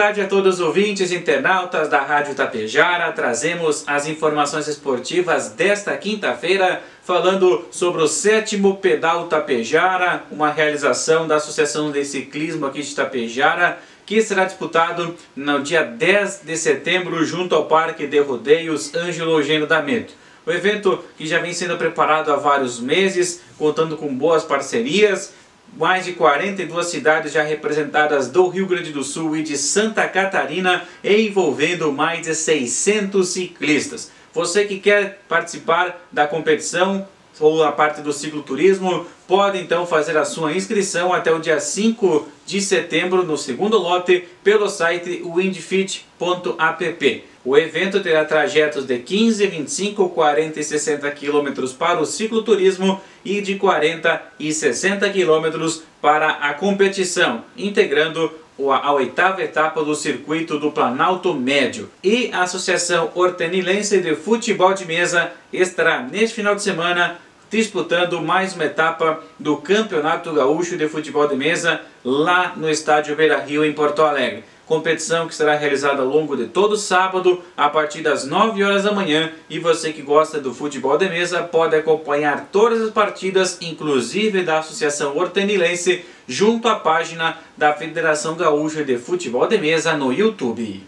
tarde a todos os ouvintes internautas da Rádio Tapejara. Trazemos as informações esportivas desta quinta-feira, falando sobre o sétimo Pedal Tapejara, uma realização da Associação de Ciclismo aqui de Tapejara, que será disputado no dia 10 de setembro junto ao Parque de Rodeios Ângelo Eugênio da Meto. O evento que já vem sendo preparado há vários meses, contando com boas parcerias, mais de 42 cidades já representadas do Rio Grande do Sul e de Santa Catarina, envolvendo mais de 600 ciclistas. Você que quer participar da competição ou a parte do cicloturismo, pode então fazer a sua inscrição até o dia 5 de setembro no segundo lote pelo site windfit.app. O evento terá trajetos de 15, 25, 40 e 60 quilômetros para o cicloturismo e de 40 e 60 quilômetros para a competição, integrando a oitava etapa do circuito do Planalto Médio. E a Associação Hortenilense de Futebol de Mesa estará neste final de semana disputando mais uma etapa do Campeonato Gaúcho de Futebol de Mesa lá no estádio Beira Rio, em Porto Alegre. Competição que será realizada ao longo de todo sábado, a partir das 9 horas da manhã. E você que gosta do futebol de mesa pode acompanhar todas as partidas, inclusive da Associação Hortenilense, junto à página da Federação Gaúcha de Futebol de Mesa no YouTube.